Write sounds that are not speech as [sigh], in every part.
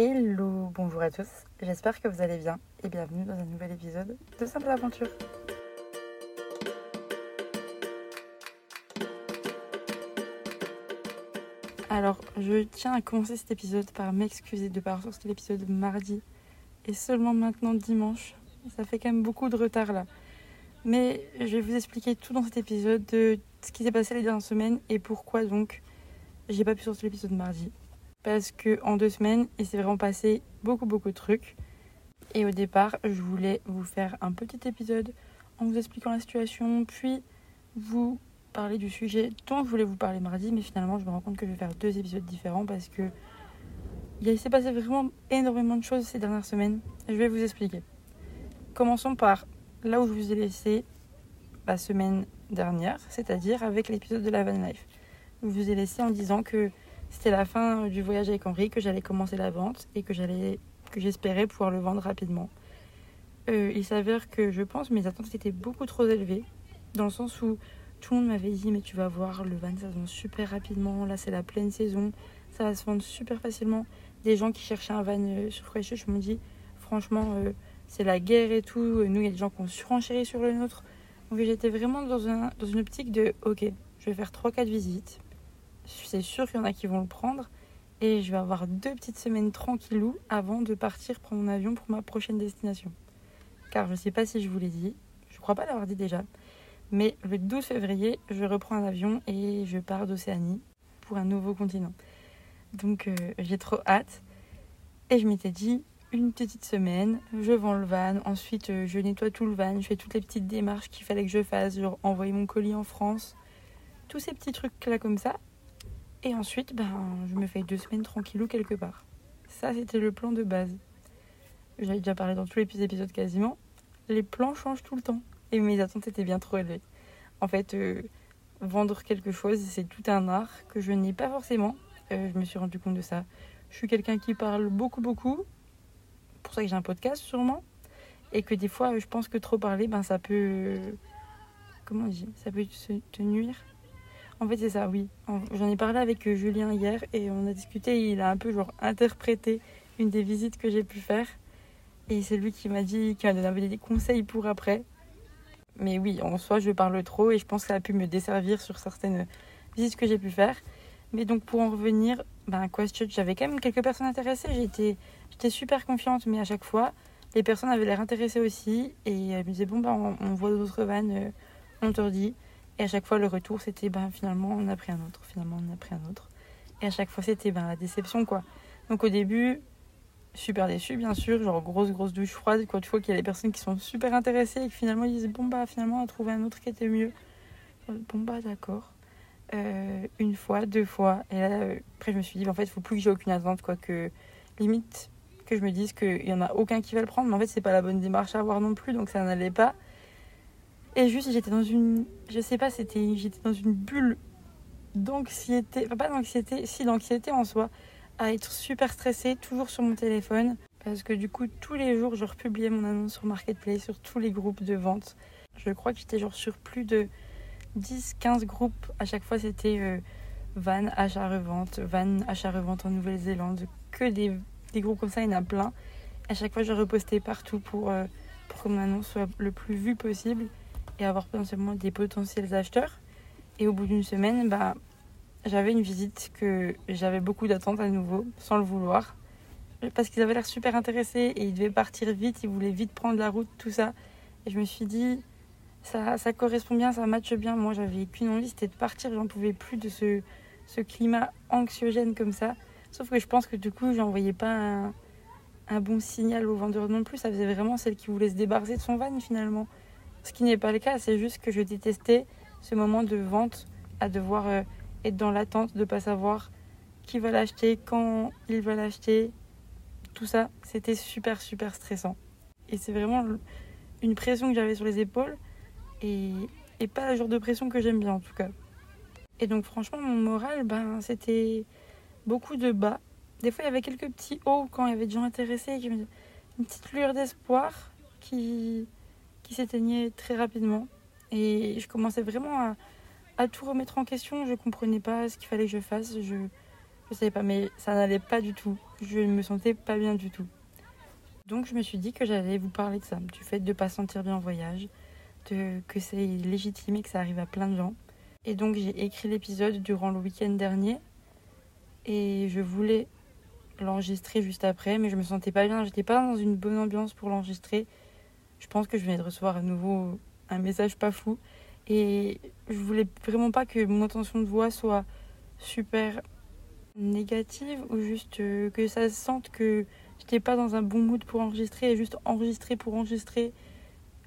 Hello, bonjour à tous, j'espère que vous allez bien et bienvenue dans un nouvel épisode de Simple Aventure. Alors, je tiens à commencer cet épisode par m'excuser de pas ressortir l'épisode mardi et seulement maintenant dimanche. Ça fait quand même beaucoup de retard là. Mais je vais vous expliquer tout dans cet épisode de ce qui s'est passé les dernières semaines et pourquoi donc j'ai pas pu sortir l'épisode mardi parce que en deux semaines, il s'est vraiment passé beaucoup beaucoup de trucs. Et au départ, je voulais vous faire un petit épisode en vous expliquant la situation, puis vous parler du sujet dont je voulais vous parler mardi, mais finalement, je me rends compte que je vais faire deux épisodes différents parce que il s'est passé vraiment énormément de choses ces dernières semaines. Je vais vous expliquer. Commençons par là où je vous ai laissé la semaine dernière, c'est-à-dire avec l'épisode de la van life. Je vous ai laissé en disant que c'était la fin du voyage avec Henri, que j'allais commencer la vente et que j'allais que j'espérais pouvoir le vendre rapidement. Euh, il s'avère que je pense mes attentes étaient beaucoup trop élevées, dans le sens où tout le monde m'avait dit mais tu vas voir le van ça se vend super rapidement, là c'est la pleine saison, ça va se vendre super facilement. Des gens qui cherchaient un van euh, sur je me dis franchement euh, c'est la guerre et tout, nous il y a des gens qui ont surenchéri sur le nôtre. Donc j'étais vraiment dans, un, dans une optique de ok, je vais faire 3-4 visites, c'est sûr qu'il y en a qui vont le prendre. Et je vais avoir deux petites semaines tranquillou avant de partir prendre mon avion pour ma prochaine destination. Car je ne sais pas si je vous l'ai dit, je crois pas l'avoir dit déjà, mais le 12 février, je reprends un avion et je pars d'Océanie pour un nouveau continent. Donc euh, j'ai trop hâte. Et je m'étais dit, une petite semaine, je vends le van, ensuite euh, je nettoie tout le van, je fais toutes les petites démarches qu'il fallait que je fasse, genre envoyer mon colis en France, tous ces petits trucs là comme ça. Et ensuite, ben, je me fais deux semaines tranquillou quelque part. Ça, c'était le plan de base. J'avais déjà parlé dans tous les épisodes quasiment. Les plans changent tout le temps. Et mes attentes étaient bien trop élevées. En fait, euh, vendre quelque chose, c'est tout un art que je n'ai pas forcément. Euh, je me suis rendu compte de ça. Je suis quelqu'un qui parle beaucoup, beaucoup. Pour ça que j'ai un podcast, sûrement. Et que des fois, je pense que trop parler, ben, ça peut. Comment on dit Ça peut te nuire en fait, c'est ça, oui. J'en ai parlé avec euh, Julien hier et on a discuté. Il a un peu genre interprété une des visites que j'ai pu faire. Et c'est lui qui m'a dit, qui m'a donné des conseils pour après. Mais oui, en soi, je parle trop et je pense que ça a pu me desservir sur certaines visites que j'ai pu faire. Mais donc, pour en revenir, ben, Question, j'avais quand même quelques personnes intéressées. J'étais, j'étais super confiante, mais à chaque fois, les personnes avaient l'air intéressées aussi. Et elles me disaient, bon, ben, on, voit d'autres vannes, euh, on te redit. Et à chaque fois, le retour, c'était ben, finalement, on a pris un autre, finalement, on a pris un autre. Et à chaque fois, c'était ben, la déception, quoi. Donc au début, super déçu, bien sûr, genre grosse, grosse douche froide, quand tu vois qu'il y a des personnes qui sont super intéressées et que finalement, ils disent, bon, bah, finalement, on a trouvé un autre qui était mieux. Bon, bah, d'accord. Euh, une fois, deux fois. Et là, euh, après, je me suis dit, en fait, il faut plus que j'ai aucune attente, quoi, que limite que je me dise qu'il y en a aucun qui va le prendre, mais en fait, c'est pas la bonne démarche à avoir non plus, donc ça n'allait pas. Et juste, j'étais dans une. Je sais pas, c'était. J'étais dans une bulle d'anxiété. Enfin, pas d'anxiété, si, d'anxiété en soi. À être super stressée, toujours sur mon téléphone. Parce que du coup, tous les jours, je republiais mon annonce sur Marketplace, sur tous les groupes de vente. Je crois que j'étais genre sur plus de 10-15 groupes. À chaque fois, c'était euh, van, achat-revente, van, achat-revente en Nouvelle-Zélande. Que des, des, groupes comme ça, il y en a plein. À chaque fois, je repostais partout pour, euh, pour que mon annonce soit le plus vue possible et avoir potentiellement des potentiels acheteurs. Et au bout d'une semaine, bah, j'avais une visite que j'avais beaucoup d'attentes à nouveau, sans le vouloir. Parce qu'ils avaient l'air super intéressés et ils devaient partir vite, ils voulaient vite prendre la route, tout ça. Et je me suis dit, ça, ça correspond bien, ça matche bien. Moi, j'avais qu'une envie, c'était de partir. J'en pouvais plus de ce, ce climat anxiogène comme ça. Sauf que je pense que du coup, j'envoyais pas un, bon signal au vendeur non plus. Ça faisait vraiment celle qui voulait se débarrasser de son van finalement. Ce qui n'est pas le cas, c'est juste que je détestais ce moment de vente à devoir euh, être dans l'attente de ne pas savoir qui va l'acheter, quand il va l'acheter. Tout ça, c'était super, super stressant. Et c'est vraiment une pression que j'avais sur les épaules et, pas le genre de pression que j'aime bien en tout cas. Et donc franchement, mon moral, ben, c'était beaucoup de bas. Des fois, il y avait quelques petits hauts quand il y avait des gens intéressés, une petite lueur d'espoir qui, s'éteignait très rapidement. Et je commençais vraiment à, tout remettre en question. Je comprenais pas ce qu'il fallait que je fasse. Je, Je savais pas, mais ça n'allait pas du tout. Je ne me sentais pas bien du tout. Donc je me suis dit que j'allais vous parler de ça, du fait de ne pas sentir bien en voyage, de, que c'est légitime et que ça arrive à plein de gens. Et donc j'ai écrit l'épisode durant le week-end dernier et je voulais l'enregistrer juste après, mais je me sentais pas bien, j'étais pas dans une bonne ambiance pour l'enregistrer. Je pense que je venais de recevoir à nouveau un message pas fou et je voulais vraiment pas que mon intention de voix soit super négative ou juste euh, que ça se sente que j'étais pas dans un bon mood pour enregistrer et juste enregistrer pour enregistrer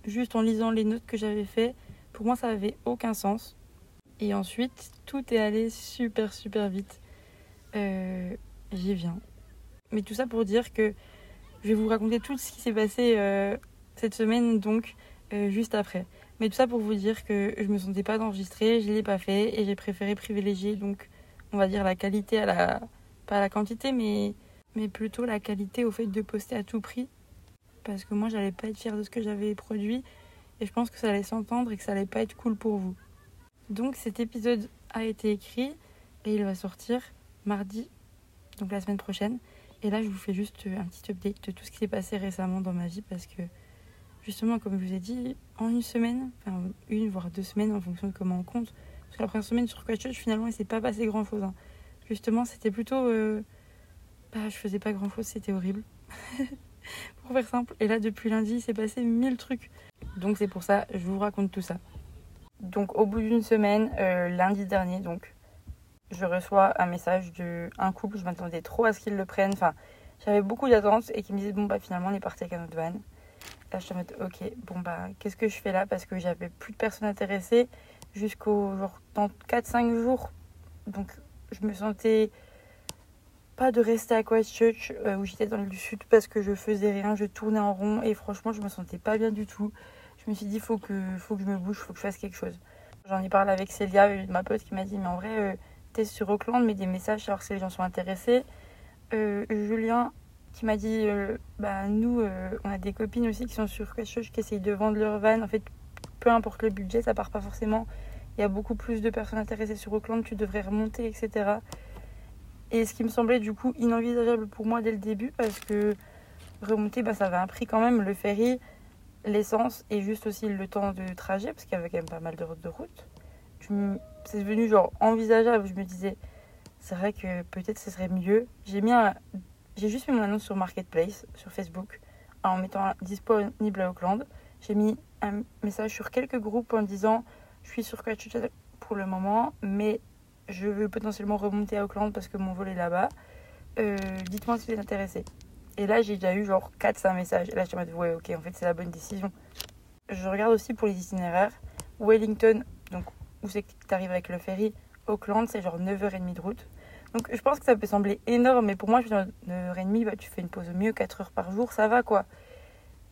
juste en lisant les notes que j'avais fait. Pour moi, ça avait aucun sens. Et ensuite, tout est allé super super vite. Euh, J'y viens. Mais tout ça pour dire que je vais vous raconter tout ce qui s'est passé euh, cette semaine, donc euh, juste après. Mais tout ça pour vous dire que je me sentais pas d'enregistrer, je l'ai pas fait et j'ai préféré privilégier donc on va dire la qualité à la pas la quantité mais mais plutôt la qualité au fait de poster à tout prix parce que moi j'allais pas être fière de ce que j'avais produit et je pense que ça allait s'entendre et que ça allait pas être cool pour vous. Donc cet épisode a été écrit et il va sortir mardi donc la semaine prochaine et là je vous fais juste un petit update de tout ce qui s'est passé récemment dans ma vie parce que justement comme je vous ai dit en une semaine, enfin une voire deux semaines en fonction de comment on compte parce que la première semaine sur Quatchurch, finalement, il s'est pas passé grand chose. Hein. Justement, c'était plutôt. Euh... Bah, je faisais pas grand chose, c'était horrible. [laughs] pour faire simple. Et là, depuis lundi, il s'est passé mille trucs. Donc, c'est pour ça, je vous raconte tout ça. Donc, au bout d'une semaine, euh, lundi dernier, donc, je reçois un message d'un couple. Je m'attendais trop à ce qu'ils le prennent. Enfin, j'avais beaucoup d'attentes et qui me disaient Bon, bah, finalement, on est parti avec un autre van. Là, je suis en mode Ok, bon, bah, qu'est-ce que je fais là? Parce que j'avais plus de personnes intéressées jusqu'au genre dans 4-5 jours. Donc je me sentais pas de rester à Christchurch euh, où j'étais dans le sud parce que je faisais rien, je tournais en rond et franchement je me sentais pas bien du tout. Je me suis dit faut que faut que je me bouge, faut que je fasse quelque chose. J'en ai parlé avec Célia, ma pote qui m'a dit mais en vrai euh, t'es sur Auckland, mais des messages alors que les gens sont intéressés. Euh, Julien qui m'a dit bah nous on a des copines aussi qui sont sur Christchurch qui essayent de vendre leur van en fait peu importe le budget, ça part pas forcément. Il y a beaucoup plus de personnes intéressées sur Auckland, tu devrais remonter, etc. Et ce qui me semblait du coup inenvisageable pour moi dès le début, parce que remonter, bah, ça avait un prix quand même, le ferry, l'essence et juste aussi le temps de trajet, parce qu'il y avait quand même pas mal de routes de route. C'est devenu genre envisageable, je me disais, c'est vrai que peut-être ce serait mieux. J'ai mis J'ai juste mis mon annonce sur Marketplace, sur Facebook, en mettant disponible à Auckland. J'ai mis un message sur quelques groupes en disant je suis sur Christchurch pour le moment, mais je veux potentiellement remonter à Auckland parce que mon vol est là-bas. Euh, dites-moi si vous êtes intéressé. Et là, j'ai déjà eu genre 4-5 messages. Et là, je suis en mode, ouais, ok, en fait, c'est la bonne décision. Je regarde aussi pour les itinéraires. Wellington, donc où c'est que tu arrives avec le ferry, Auckland, c'est genre 9h30 de route. Donc je pense que ça peut sembler énorme, mais pour moi, je suis 9h30, bah, tu fais une pause au mieux 4 heures par jour, ça va quoi.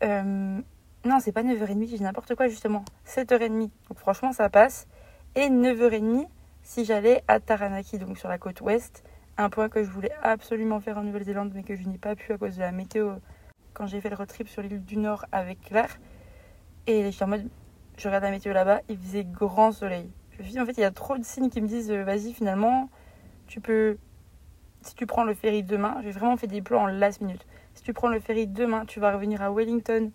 Euh, non, c'est pas 9h30, j'ai n'importe quoi justement. 7h30. Donc franchement, ça passe. Et 9h30 si j'allais à Taranaki, donc sur la côte ouest. Un point que je voulais absolument faire en Nouvelle-Zélande, mais que je n'ai pas pu à cause de la météo quand j'ai fait le road trip sur l'île du Nord avec Claire. Et j'étais en mode, je regarde la météo là-bas, il faisait grand soleil. Je me suis dit, en fait, il y a trop de signes qui me disent, euh, vas-y, finalement, tu peux. Si tu prends le ferry demain, j'ai vraiment fait des plans en last minute. Si tu prends le ferry demain, tu vas revenir à Wellington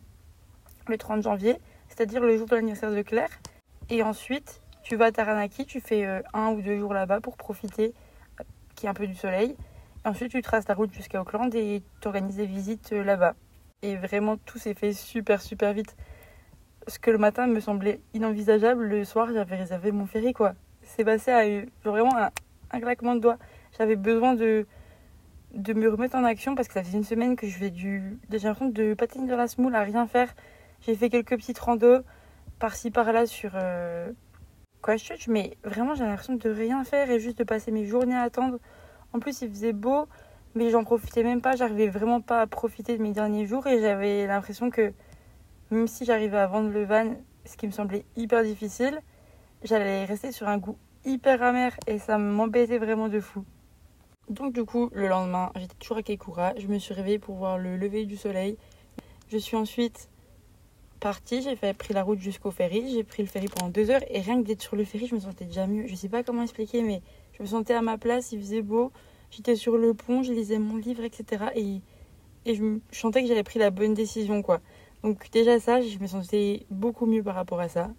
le 30 janvier, c'est-à-dire le jour de l'anniversaire de Claire. Et ensuite, tu vas à Taranaki, tu fais euh, un ou deux jours là-bas pour profiter, euh, qui est un peu du soleil. Et ensuite, tu traces ta route jusqu'à Auckland et tu organises des visites euh, là-bas. Et vraiment, tout s'est fait super, super vite. Ce que le matin me semblait inenvisageable, le soir, j'avais réservé mon ferry, quoi. C'est passé à vraiment un, un claquement de doigts. J'avais besoin de, de me remettre en action parce que ça faisait une semaine que je fais du. J'ai l'impression de patiner dans la smoule à rien faire. J'ai fait quelques petites randos par-ci par-là sur euh, Christchurch, mais vraiment j'ai l'impression de rien faire et juste de passer mes journées à attendre. En plus, il faisait beau, mais j'en profitais même pas. J'arrivais vraiment pas à profiter de mes derniers jours et j'avais l'impression que même si j'arrivais à vendre le van, ce qui me semblait hyper difficile, j'allais rester sur un goût hyper amer et ça m'embêtait vraiment de fou. Donc du coup, le lendemain, j'étais toujours à Keikura. Je me suis réveillée pour voir le lever du soleil. Je suis ensuite partie, j'ai pris la route jusqu'au ferry, j'ai pris le ferry pendant deux heures et rien que d'être sur le ferry, je me sentais déjà mieux. Je sais pas comment expliquer, mais je me sentais à ma place, il faisait beau, J'étais sur le pont, je lisais mon livre, etc. Et, et je, je sentais que j'avais pris la bonne décision, quoi. Donc déjà ça, je me sentais beaucoup mieux par rapport à ça.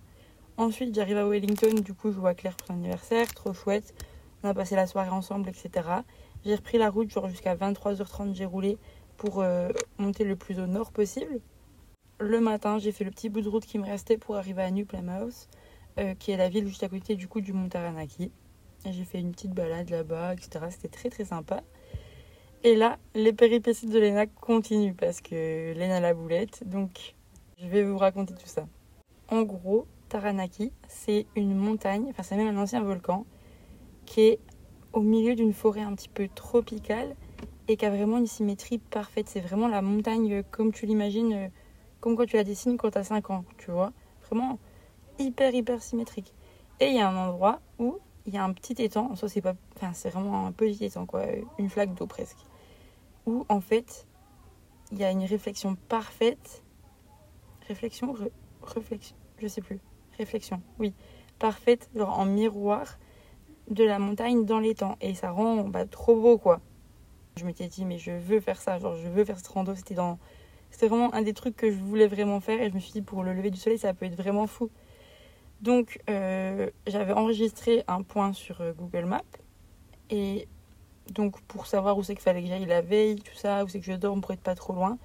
Ensuite, j'arrive à Wellington, du coup, je vois Claire pour son anniversaire, trop chouette. On a passé la soirée ensemble, etc. J'ai repris la route, genre jusqu'à 23h30, j'ai roulé pour euh, monter le plus au nord possible. Le matin, j'ai fait le petit bout de route qui me restait pour arriver à New Plymouth, euh, qui est la ville juste à côté du coup du Mont Taranaki. J'ai fait une petite balade là-bas, etc. C'était très très sympa. Et là, les péripéties de Lena continuent parce que Lena la boulette. Donc, je vais vous raconter tout ça. En gros, Taranaki, c'est une montagne, enfin c'est même un ancien volcan, qui est au milieu d'une forêt un petit peu tropicale et qui a vraiment une symétrie parfaite. C'est vraiment la montagne euh, comme tu l'imagines, euh, comme quand tu la dessines quand tu as 5 ans, tu vois. Vraiment hyper, hyper symétrique. Et il y a un endroit où il y a un petit étang, en c'est pas, enfin c'est vraiment un petit étang, quoi, une flaque d'eau presque, où en fait il y a une réflexion parfaite, réflexion, réflexion, je sais plus, réflexion, oui, parfaite, genre en miroir de la montagne dans l'étang. Et ça rend bah, trop beau, quoi. Je m'étais dit, mais je veux faire ça, genre je veux faire cette rando. C'était. C'était vraiment un des trucs que je voulais vraiment faire. Et je me suis dit, pour le lever du soleil, ça peut être vraiment fou. Donc, euh, j'avais enregistré un point sur euh, Google Maps. Et donc, pour savoir où c'est qu'il fallait que j'aille la veille, tout ça, où c'est que je dorme pour être pas trop loin,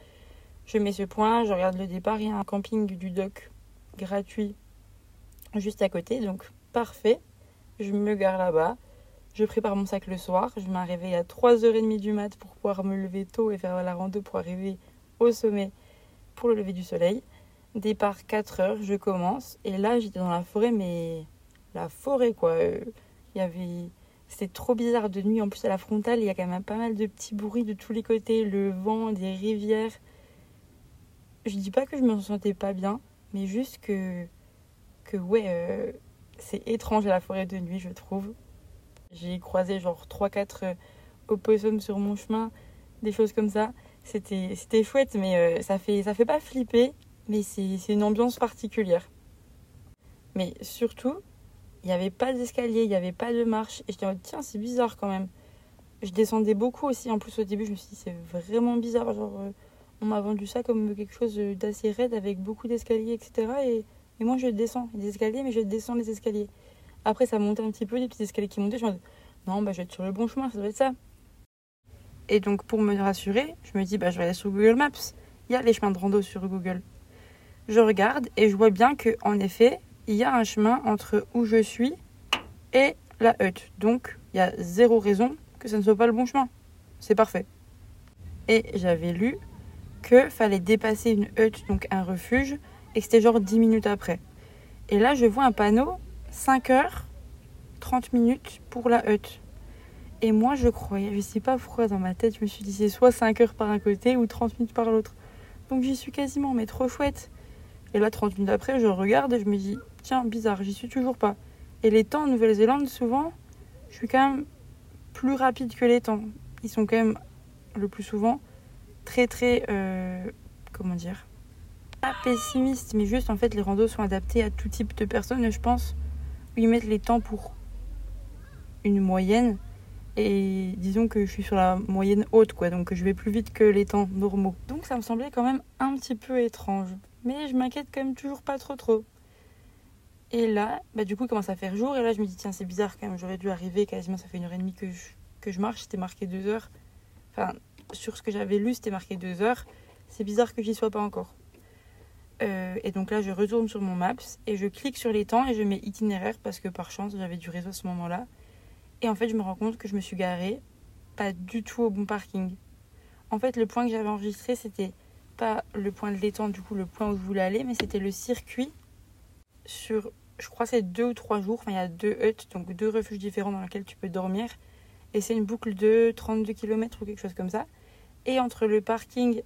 je mets ce point, je regarde le départ. Il y a un camping du dock gratuit juste à côté. Donc, parfait je me gare là-bas, je prépare mon sac le soir, je réveille à 3h30 du mat pour pouvoir me lever tôt et faire la rando pour arriver au sommet pour le lever du soleil. Départ 4h, je commence et là j'étais dans la forêt mais la forêt quoi. Il y avait c'était trop bizarre de nuit en plus à la frontale, il y a quand même pas mal de petits bruits de tous les côtés, le vent, des rivières. Je dis pas que je me sentais pas bien, mais juste que ouais euh, c'est étrange la forêt de nuit, je trouve. J'ai croisé genre 3-4 euh, opossums sur mon chemin, des choses comme ça. C'était, c'était chouette, mais euh, ça, fait, ça fait pas flipper, mais c'est, c'est une ambiance particulière. Mais surtout, il n'y avait pas d'escalier, il n'y avait pas de marche. Et je me tiens, c'est bizarre quand même. Je descendais beaucoup aussi. En plus, au début, je me suis dit, c'est vraiment bizarre. Genre, on m'a vendu ça comme quelque chose d'assez raide avec beaucoup d'escaliers, etc. Et et moi, je descends les escaliers, mais je descends les escaliers. Après, ça montait un petit peu, des petits escaliers qui montaient. Je me dis, non, bah, je vais être sur le bon chemin, ça doit être ça. Et donc, pour me rassurer, je me dis, bah, je vais aller sur Google Maps. Il y a les chemins de rando sur Google. Je regarde et je vois bien que, en effet, il y a un chemin entre où je suis et la hutte. Donc, il y a zéro raison que ça ne soit pas le bon chemin. C'est parfait. Et j'avais lu que fallait dépasser une hutte, donc un refuge, et c'était genre 10 minutes après. Et là, je vois un panneau 5 heures, 30 minutes pour la hutte. Et moi, je croyais, je sais pas pourquoi dans ma tête, je me suis dit c'est soit 5 heures par un côté ou 30 minutes par l'autre. Donc j'y suis quasiment, mais trop chouette. Et là, 30 minutes après, je regarde et je me dis tiens, bizarre, j'y suis toujours pas. Et les temps en Nouvelle-Zélande, souvent, je suis quand même plus rapide que les temps. Ils sont quand même, le plus souvent, très très. Euh, comment dire pas pessimiste, mais juste en fait les randos sont adaptés à tout type de personnes, je pense. Ils mettent les temps pour une moyenne. Et disons que je suis sur la moyenne haute, quoi, donc je vais plus vite que les temps normaux. Donc ça me semblait quand même un petit peu étrange. Mais je m'inquiète quand même toujours pas trop trop. Et là, bah du coup, il commence à faire jour. Et là, je me dis, tiens, c'est bizarre quand même, j'aurais dû arriver quasiment, ça fait une heure et demie que je, que je marche, c'était marqué deux heures. Enfin, sur ce que j'avais lu, c'était marqué deux heures. C'est bizarre que j'y sois pas encore. Euh, et donc là, je retourne sur mon Maps et je clique sur temps et je mets itinéraire parce que par chance, j'avais du réseau à ce moment-là. Et en fait, je me rends compte que je me suis garée pas du tout au bon parking. En fait, le point que j'avais enregistré, c'était pas le point de l'étang, du coup, le point où je voulais aller, mais c'était le circuit sur, je crois, c'est deux ou trois jours. Enfin, il y a deux huttes, donc deux refuges différents dans lesquels tu peux dormir. Et c'est une boucle de 32 km ou quelque chose comme ça. Et entre le parking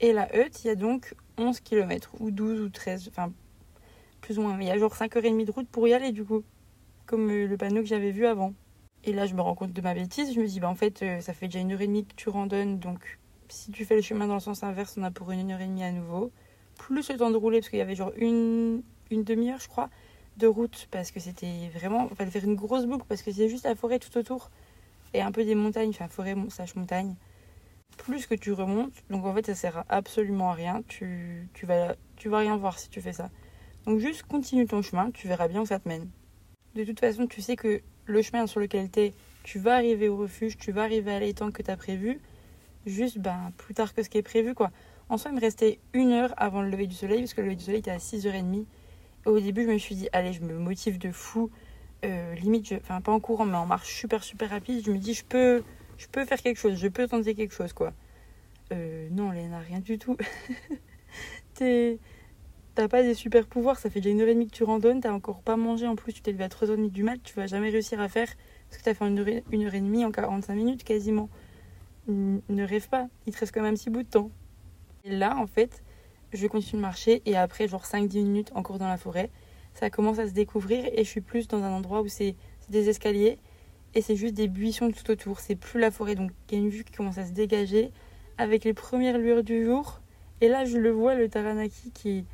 et la hutte, il y a donc 11 km ou 12 ou 13, enfin plus ou moins. Mais il y a genre 5h30 de route pour y aller du coup, comme euh, le panneau que j'avais vu avant. Et là, je me rends compte de ma bêtise. Je me dis, bah en fait, euh, ça fait déjà une heure et demie que tu randonnes. Donc, si tu fais le chemin dans le sens inverse, on a pour une heure et demie à nouveau. Plus le temps de rouler, parce qu'il y avait genre une, une demi-heure, je crois, de route. Parce que c'était vraiment. Il fallait faire une grosse boucle, parce que c'est juste la forêt tout autour. et un peu des montagnes, enfin forêt slash montagne, plus que tu remontes. Donc en fait, ça sert absolument à rien. Tu, tu, vas, tu vas rien voir si tu fais ça. Donc juste continue ton chemin, tu verras bien où ça te mène. De toute façon, tu sais que le chemin sur lequel tu es, tu vas arriver au refuge, tu vas arriver à l'étang que tu as prévu, juste ben, plus tard que ce qui est prévu. quoi. En soi, il me restait une heure avant le lever du soleil, parce que le lever du soleil était à 6h30. Et au début, je me suis dit, allez, je me motive de fou. Euh, limite, enfin pas en courant, mais en marche super super rapide. Je me dis, je peux, je peux faire quelque chose, je peux tenter quelque chose, quoi. Euh, non, Léna, rien du tout. [laughs] T'as pas des super pouvoirs, ça fait déjà une heure et demie que tu randonnes, t'as encore pas mangé en plus, tu t'es levé à 3h30 du mat, tu vas jamais réussir à faire parce que t'as fait une heure, une heure et demie en 45 minutes quasiment. Ne rêve pas, il te reste quand même un petit bout de temps. Et là, en fait, je continue de marcher et après, genre 5-10 minutes encore dans la forêt, ça commence à se découvrir et je suis plus dans un endroit où c'est des escaliers et c'est juste des buissons tout autour. C'est plus la forêt, donc il y a une vue qui commence à se dégager avec les premières lueurs du jour. Et là, je le vois, le Taranaki qui est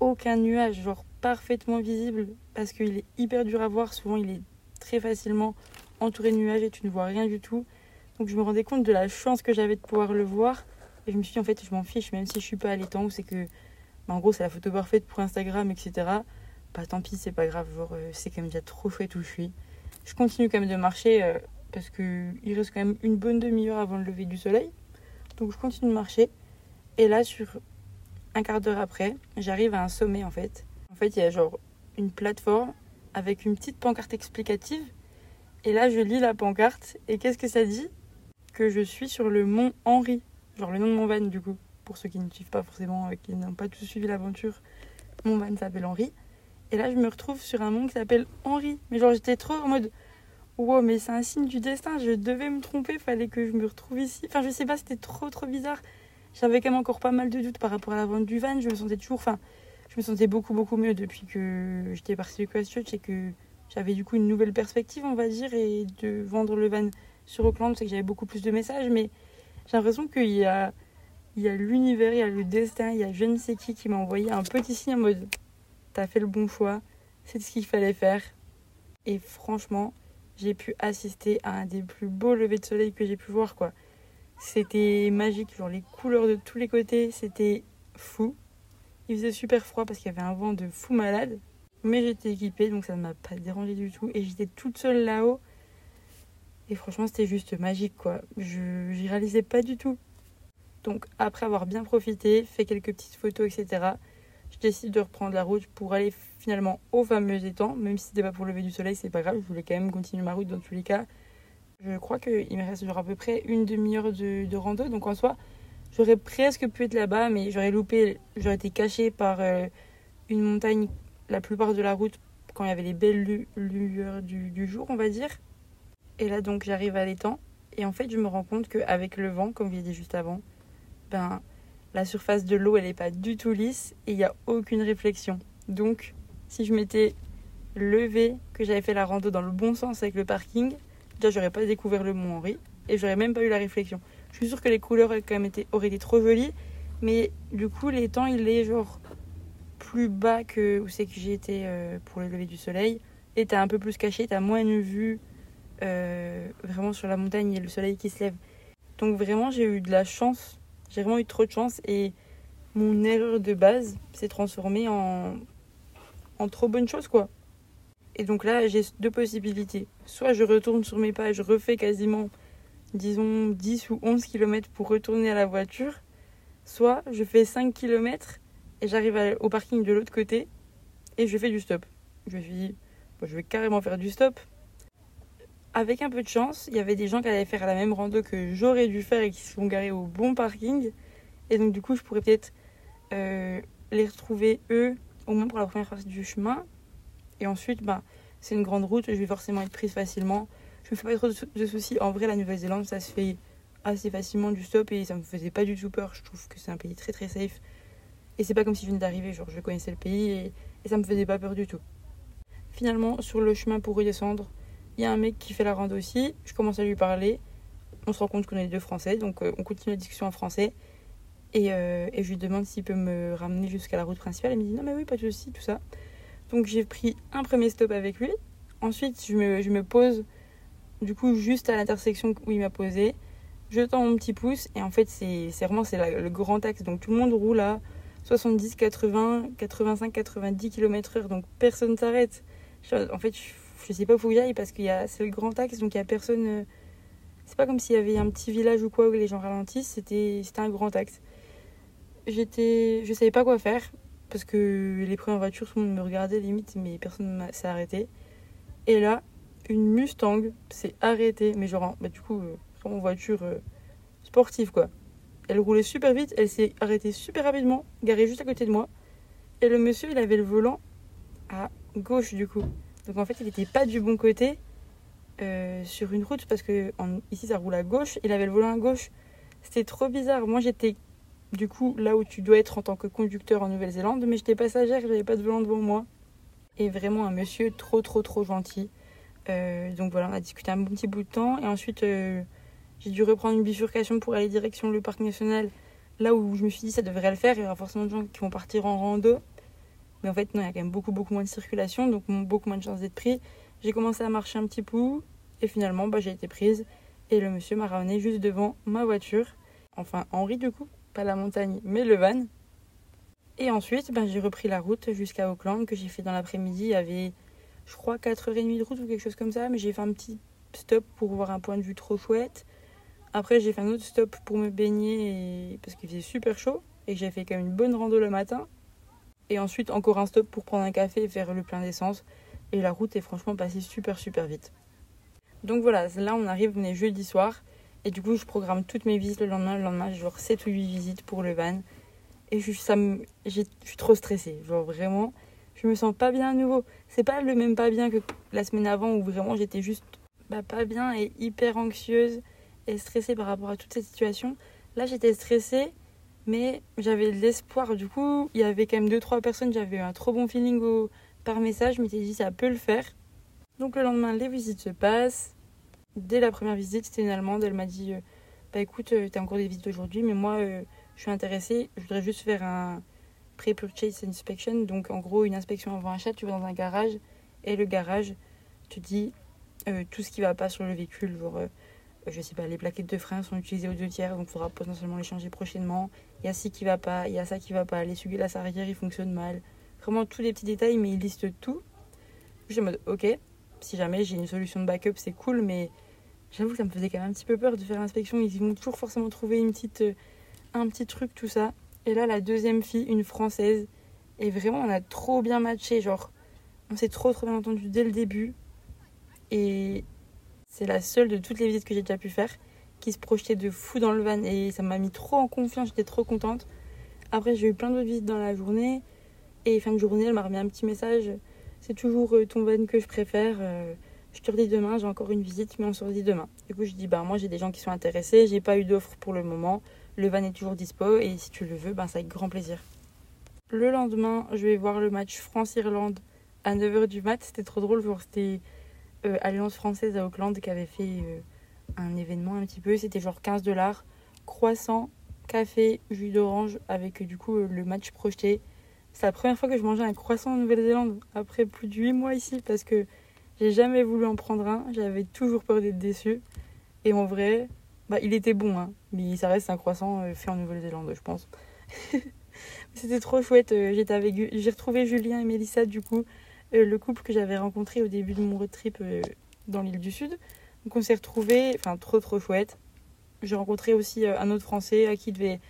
aucun nuage, genre parfaitement visible parce qu'il est hyper dur à voir. Souvent, il est très facilement entouré de nuages et tu ne vois rien du tout. Donc, je me rendais compte de la chance que j'avais de pouvoir le voir. Et je me suis dit, en fait, je m'en fiche, même si je suis pas à l'étang, c'est que, bah, en gros, c'est la photo parfaite pour Instagram, etc. Bah, tant pis, c'est pas grave, genre, euh, c'est quand même déjà trop chouette où je suis. Je continue quand même de marcher euh, parce qu'il reste quand même une bonne demi-heure avant le lever du soleil. Donc, je continue de marcher. Et là, sur un quart d'heure après, j'arrive à un sommet en fait. En fait, il y a genre une plateforme avec une petite pancarte explicative. Et là, je lis la pancarte. Et qu'est-ce que ça dit? Que je suis sur le mont Henri. Genre le nom de mon van, du coup. Pour ceux qui ne suivent pas forcément, et qui n'ont pas tous suivi l'aventure, mon van s'appelle Henri. Et là, je me retrouve sur un mont qui s'appelle Henri. Mais genre, j'étais trop en mode. Wow, mais c'est un signe du destin, je devais me tromper, fallait que je me retrouve ici. Enfin, je sais pas, c'était trop trop bizarre j'avais quand même encore pas mal de doutes par rapport à la vente du van. Je me sentais toujours, enfin, je me sentais beaucoup, beaucoup mieux depuis que j'étais partie de Christchurch et que j'avais du coup une nouvelle perspective, on va dire, et de vendre le van sur Auckland, c'est que j'avais beaucoup plus de messages, mais j'ai l'impression qu'il y a, il y a l'univers, il y a le destin, il y a je ne sais qui qui m'a envoyé un petit signe en mode T'as fait le bon choix, c'est ce qu'il fallait faire. Et franchement, j'ai pu assister à un des plus beaux levées de soleil que j'ai pu voir, quoi. C'était magique, genre les couleurs de tous les côtés, c'était fou. Il faisait super froid parce qu'il y avait un vent de fou malade. Mais j'étais équipée, donc ça ne m'a pas dérangé du tout. Et j'étais toute seule là-haut. Et franchement, c'était juste magique, quoi. Je n'y réalisais pas du tout. Donc, après avoir bien profité, fait quelques petites photos, etc., décide de reprendre la route pour aller finalement au fameux étang. Même si c'était pas pour lever du soleil, c'est pas grave. Je voulais quand même continuer ma route dans tous les cas. Je crois qu'il me reste genre à peu près une demi-heure de, de, rando. Donc en soi, j'aurais presque pu être là-bas, mais j'aurais loupé, j'aurais été caché par euh, une montagne la plupart de la route quand il y avait les belles lueurs du, du, jour, on va dire. Et là, donc, j'arrive à l'étang. Et en fait, je me rends compte qu'avec le vent, comme je l'ai dit juste avant, ben, la surface de l'eau, elle n'est pas du tout lisse et il n'y a aucune réflexion. Donc, si je m'étais levé, que j'avais fait la rando dans le bon sens avec le parking, déjà j'aurais pas découvert le Mont Henri et j'aurais même pas eu la réflexion. Je suis sûre que les couleurs auraient été trop jolies, mais du coup l'étang il est genre plus bas que où c'est que j'ai été euh, pour le lever du soleil et t'as un peu plus caché, t'as moins une vue euh, vraiment sur la montagne et le soleil qui se lève. Donc vraiment j'ai eu de la chance, j'ai vraiment eu trop de chance et mon erreur de base s'est transformée en, en trop bonne chose quoi. Et donc là, j'ai deux possibilités. Soit je retourne sur mes pas et je refais quasiment, disons, 10 ou 11 km pour retourner à la voiture. Soit je fais 5 km et j'arrive au parking de l'autre côté et je fais du stop. Je me suis dit, je vais carrément faire du stop. Avec un peu de chance, il y avait des gens qui allaient faire la même rando que j'aurais dû faire et qui se sont garés au bon parking. Et donc du coup, je pourrais peut-être euh, les retrouver eux, au moins pour la première partie du chemin, et ensuite, bah, c'est une grande route, je vais forcément être prise facilement. Je me fais pas trop de soucis. En vrai, la Nouvelle-Zélande, ça se fait assez facilement du stop et ça me faisait pas du tout peur. Je trouve que c'est un pays très très safe. Et c'est pas comme si je venais d'arriver, genre je connaissais le pays et, ça me faisait pas peur du tout. Finalement, sur le chemin pour redescendre, il y a un mec qui fait la rando aussi. Je commence à lui parler. On se rend compte qu'on est deux français, donc euh, on continue la discussion en français. Et, euh, et je lui demande s'il peut me ramener jusqu'à la route principale. Elle me dit non, mais oui, pas de soucis, tout ça. Donc j'ai pris un premier stop avec lui. Ensuite, je me, pose du coup, juste à l'intersection où il m'a posé. Je tends mon petit pouce et en fait, c'est vraiment c'est le grand axe. Donc tout le monde roule à 70, 80, 85, 90 km/h. Donc personne s'arrête. En fait, sais pas où il aille parce que c'est le grand axe, donc il y a personne. Euh, c'est pas comme s'il y avait un petit village ou quoi où les gens ralentissent. C'était un grand axe. J'étais, je savais pas quoi faire parce que les premières voitures, tout le monde me regardait limite, mais personne ne s'est arrêté. Et là, une Mustang s'est arrêtée, mais genre, bah, du coup, euh, vraiment voiture euh, sportive quoi. Elle roulait super vite, elle s'est arrêtée super rapidement, garée juste à côté de moi. Et le monsieur, il avait le volant à gauche du coup. Donc en fait, il n'était pas du bon côté euh, sur une route parce que ici ça roule à gauche, il avait le volant à gauche. C'était trop bizarre. Moi j'étais du coup là où tu dois être en tant que conducteur en Nouvelle-Zélande, mais j'étais passagère, j'avais pas de volant devant moi. Et vraiment un monsieur trop trop trop gentil. Euh, donc voilà, on a discuté un bon petit bout de temps et ensuite euh, j'ai dû reprendre une bifurcation pour aller direction le parc national, là où je me suis dit ça devrait le faire, il y aura forcément des gens qui vont partir en rando. Mais en fait non, il y a quand même beaucoup beaucoup moins de circulation, donc beaucoup moins de chances d'être pris. J'ai commencé à marcher un petit peu et finalement bah, j'ai été prise et le monsieur m'a ramené juste devant ma voiture. Enfin Henri du coup, pas la montagne mais le van. Et ensuite bah, j'ai repris la route jusqu'à Auckland que j'ai fait dans l'après-midi. Il y avait je crois 4h30 de route ou quelque chose comme ça, mais j'ai fait un petit stop pour voir un point de vue trop chouette. Après, j'ai fait un autre stop pour me baigner parce qu'il faisait super chaud et j'ai fait quand même une bonne rando le matin. Et ensuite, encore un stop pour prendre un café et faire le plein d'essence. Et la route est franchement passée super super vite. Donc voilà, là on arrive, on est jeudi soir. Et du coup, je programme toutes mes visites le lendemain. Le lendemain, genre 7 ou 8 visites pour le van. Et je suis trop stressée. Genre vraiment, je me sens pas bien à nouveau. C'est pas le même pas bien que la semaine avant où vraiment j'étais juste bah, pas bien et hyper anxieuse et stressée par rapport à toute cette situation. Là, j'étais stressée, mais j'avais l'espoir. Du coup, il y avait quand même deux trois personnes, j'avais un trop bon feeling par message. Je m'étais dit, ça peut le faire. Donc, le lendemain, les visites se passent. Dès la première visite, c'était une Allemande. Elle m'a dit, euh, bah écoute, euh, t'as encore des visites aujourd'hui, mais moi, euh, je suis intéressée. Je voudrais juste faire un pre-purchase inspection. Donc, en gros, une inspection avant achat. Tu vas dans un garage et le garage te dit tout ce qui va pas sur le véhicule, je sais pas, les plaquettes de frein sont utilisées aux deux tiers, donc il faudra potentiellement les changer prochainement. Il y a ci qui va pas, il y a ça qui va pas, les la arrière ils fonctionnent mal. Vraiment tous les petits détails, mais ils listent tout. Suis en mode ok, si jamais j'ai une solution de backup, c'est cool, mais j'avoue que ça me faisait quand même un petit peu peur de faire l'inspection. Ils vont toujours forcément trouver euh, un petit truc, tout ça. Et là, la deuxième fille, une française, et vraiment on a trop bien matché, genre on s'est trop trop bien entendu dès le début. Et c'est la seule de toutes les visites que j'ai déjà pu faire qui se projetait de fou dans le van et ça m'a mis trop en confiance, j'étais trop contente. Après, j'ai eu plein d'autres visites dans la journée et fin de journée, elle m'a remis un petit message. C'est toujours euh, ton van que je préfère. Euh, je te redis demain, j'ai encore une visite, mais on se redit demain. Du coup, je dis, bah, moi, j'ai des gens qui sont intéressés, j'ai pas eu d'offre pour le moment. Le van est toujours dispo et si tu le veux, ben, ça avec grand plaisir. Le lendemain, je vais voir le match France-Irlande à 9h du mat. C'était trop drôle, c'était euh, Alliance française à Auckland qui avait fait euh, un événement un petit peu. C'était genre 15 dollars. Croissant, café, jus d'orange avec euh, du coup le match projeté. C'est la première fois que je mangeais un croissant en Nouvelle-Zélande après plus de 8 mois ici parce que j'ai jamais voulu en prendre un. J'avais toujours peur d'être déçue. Et en vrai, bah, il était bon, hein, mais ça reste un croissant fait en Nouvelle-Zélande, je pense. [laughs] C'était trop chouette. J'ai retrouvé Julien et Mélissa du coup euh, le couple que j'avais rencontré au début de mon road trip euh, dans l'île du Sud. Donc on s'est retrouvés, enfin trop trop chouette. J'ai rencontré aussi euh, un autre Français à qui devait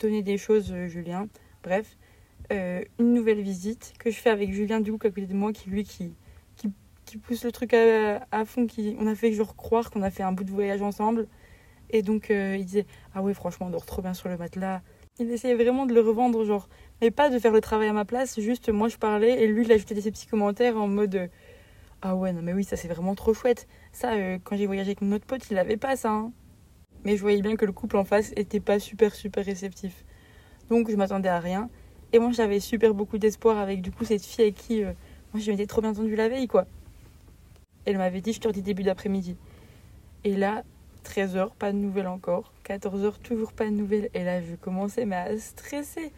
donner des choses, Julien. Bref, une nouvelle visite que je fais avec Julien du coup à côté de moi qui lui qui, qui, pousse le truc à, fond. Qui, on a fait genre croire qu'on a fait un bout de voyage ensemble. Et donc il disait ah ouais franchement on dort trop bien sur le matelas. Il essayait vraiment de le revendre genre mais pas de faire le travail à ma place, juste moi je parlais et lui il ajoutait des petits commentaires en mode euh, Ah ouais, non mais oui, ça c'est vraiment trop chouette. Ça, euh, quand j'ai voyagé avec mon autre pote, il avait pas ça. Hein. Mais je voyais bien que le couple en face était pas super super réceptif. Donc je m'attendais à rien. Et moi j'avais super beaucoup d'espoir avec du coup cette fille avec qui euh, moi je m'étais trop bien entendue la veille quoi. Elle m'avait dit je te redis début d'après-midi. Et là, 13h, pas de nouvelles encore. 14h, toujours pas de nouvelles. Et là, je commençais à stresser.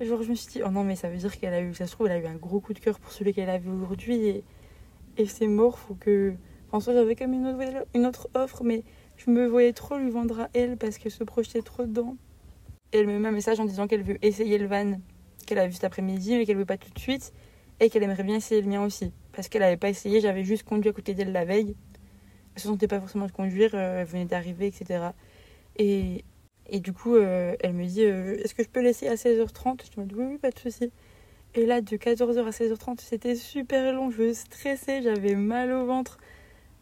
Genre, je me suis dit, oh non, mais ça veut dire qu'elle a eu, ça se trouve, elle a eu un gros coup de cœur pour celui qu'elle a vu aujourd'hui et, et c'est mort, faut que. En soi, j'avais comme une autre, une autre offre, mais je me voyais trop lui vendre à elle parce qu'elle se projetait trop dedans. Elle me met un message en disant qu'elle veut essayer le van qu'elle a vu cet après-midi, mais qu'elle veut pas tout de suite, et qu'elle aimerait bien essayer le mien aussi. Parce qu'elle n'avait pas essayé, j'avais juste conduit à côté d'elle la veille. Se sentait pas forcément de conduire, euh, elle venait d'arriver, etc. Et, et du coup, euh, elle me dit euh, Est-ce que je peux laisser à 16h30 Je me dis Oui, oui, pas de souci. Et là, de 14h à 16h30, c'était super long. Je stressais, j'avais mal au ventre.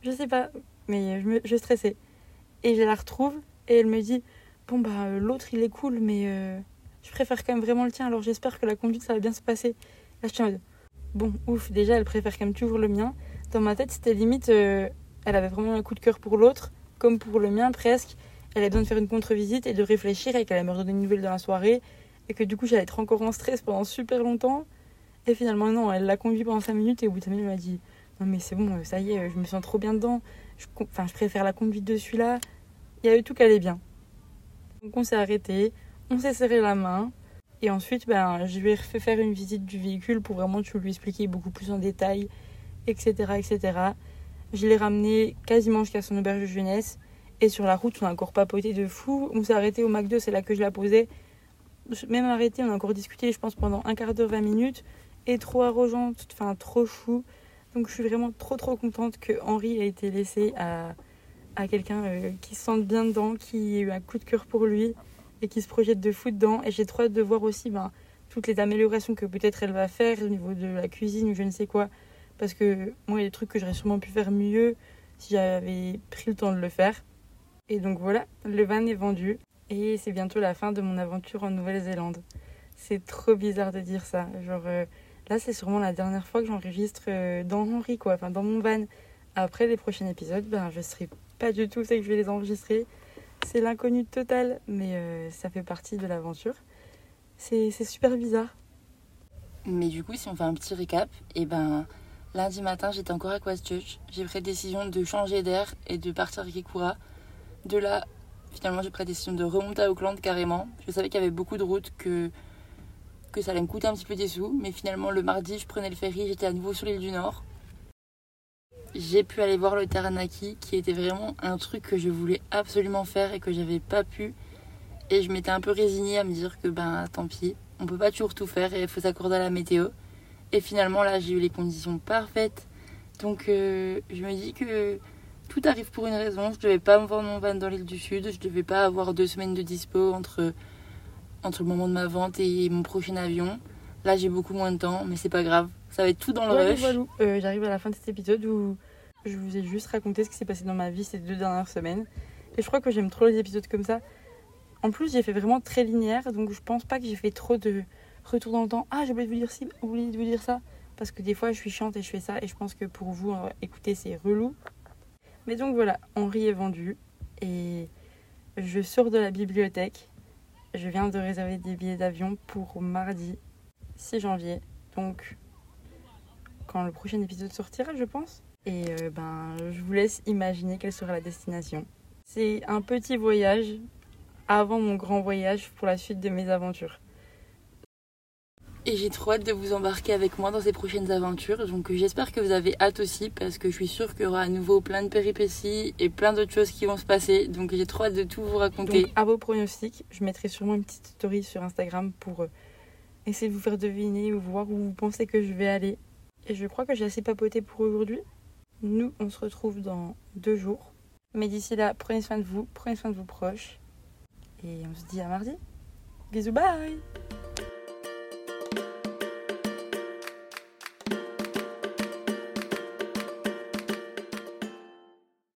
Je sais pas, mais je, stressais. Et je la retrouve et elle me dit Bon, bah, l'autre il est cool, mais euh, je préfère quand même vraiment le tien, alors j'espère que la conduite ça va bien se passer. Là, je suis en mode Bon, ouf, déjà elle préfère quand même toujours le mien. Dans ma tête, c'était limite, elle avait vraiment un coup de cœur pour l'autre, comme pour le mien presque. Elle avait besoin de faire une contre-visite et de réfléchir et qu'elle allait me redonner une nouvelle dans la soirée. Et que du coup, j'allais être encore en stress pendant super longtemps. Et finalement, non, elle l'a conduit pendant 5 minutes et au bout de 5 minutes, elle m'a dit Non, mais c'est bon, ça y est, je me sens trop bien dedans. Enfin, je préfère la conduite de celui-là. Il y avait tout qui allait bien. Donc on s'est arrêté, on s'est serré la main. Et ensuite, ben, je lui ai fait faire une visite du véhicule pour vraiment lui expliquer beaucoup plus en détail, etc. etc. Je l'ai ramené quasiment jusqu'à son auberge de jeunesse. Et sur la route, on a encore papoté de fou. On s'est arrêté au McDo, c'est là que je la posais. Même arrêté, on a encore discuté, je pense, pendant un quart d'heure, 20 minutes. Et trop arrogeante, enfin trop chou. Donc je suis vraiment trop trop contente que Henri ait été laissé à, à quelqu'un euh, qui se sente bien dedans, qui a eu un coup de cœur pour lui et qui se projette de fou dedans. Et j'ai trop hâte de voir aussi ben, toutes les améliorations que peut-être elle va faire au niveau de la cuisine ou je ne sais quoi. Parce que moi, il y a des trucs que j'aurais sûrement pu faire mieux si j'avais pris le temps de le faire. Et donc voilà, le van est vendu et c'est bientôt la fin de mon aventure en Nouvelle-Zélande. C'est trop bizarre de dire ça. Genre, euh, là, c'est sûrement la dernière fois que j'enregistre euh, dans Henri, quoi, enfin dans mon van. Après les prochains épisodes, ben, je serai pas du tout c'est que je vais les enregistrer. C'est l'inconnu total, mais euh, ça fait partie de l'aventure. C'est super bizarre. Mais du coup, si on fait un petit récap, et ben lundi matin, j'étais encore à Christchurch. J'ai pris la décision de changer d'air et de partir à Kikura. De là, finalement, j'ai pris la décision de remonter à Auckland carrément. Je savais qu'il y avait beaucoup de routes, que, que ça allait me coûter un petit peu des sous. Mais finalement, le mardi, je prenais le ferry, j'étais à nouveau sur l'île du Nord. J'ai pu aller voir le Taranaki, qui était vraiment un truc que je voulais absolument faire et que j'avais pas pu. Et je m'étais un peu résignée à me dire que ben tant pis, on peut pas toujours tout faire et il faut s'accorder à la météo. Et finalement là j'ai eu les conditions parfaites. Donc euh, je me dis que tout arrive pour une raison. Je devais pas me vendre mon van dans l'île du Sud. Je devais pas avoir deux semaines de dispo entre, entre le moment de ma vente et mon prochain avion. Là, j'ai beaucoup moins de temps, mais c'est pas grave. Ça va être tout dans le Ouais, rush. Euh, J'arrive à la fin de cet épisode où je vous ai juste raconté ce qui s'est passé dans ma vie ces deux dernières semaines. Et je crois que j'aime trop les épisodes comme ça. En plus, j'ai fait vraiment très linéaire, donc je pense pas que j'ai fait trop de retour dans le temps. Ah, j'ai oublié de vous dire ça. Parce que des fois, je suis chiante et je fais ça. Et je pense que pour vous, euh, écoutez, c'est relou. Mais donc voilà, Henri est vendu. Et je sors de la bibliothèque. Je viens de réserver des billets d'avion pour mardi 6 janvier. Donc, quand le prochain épisode sortira, je pense. Et euh, ben, je vous laisse imaginer quelle sera la destination. C'est un petit voyage avant mon grand voyage pour la suite de mes aventures. J'ai trop hâte de vous embarquer avec moi dans ces prochaines aventures. Donc euh, j'espère que vous avez hâte aussi parce que je suis sûre qu'il y aura à nouveau plein de péripéties et plein d'autres choses qui vont se passer. Donc j'ai trop hâte de tout vous raconter. Donc, à vos pronostics, je mettrai sûrement une petite story sur Instagram pour euh, essayer de vous faire deviner ou voir où vous pensez que je vais aller. Et je crois que j'ai assez papoté pour aujourd'hui. Nous, on se retrouve dans deux jours. Mais d'ici là, prenez soin de vous, prenez soin de vos proches. Et on se dit à mardi. Bisous, bye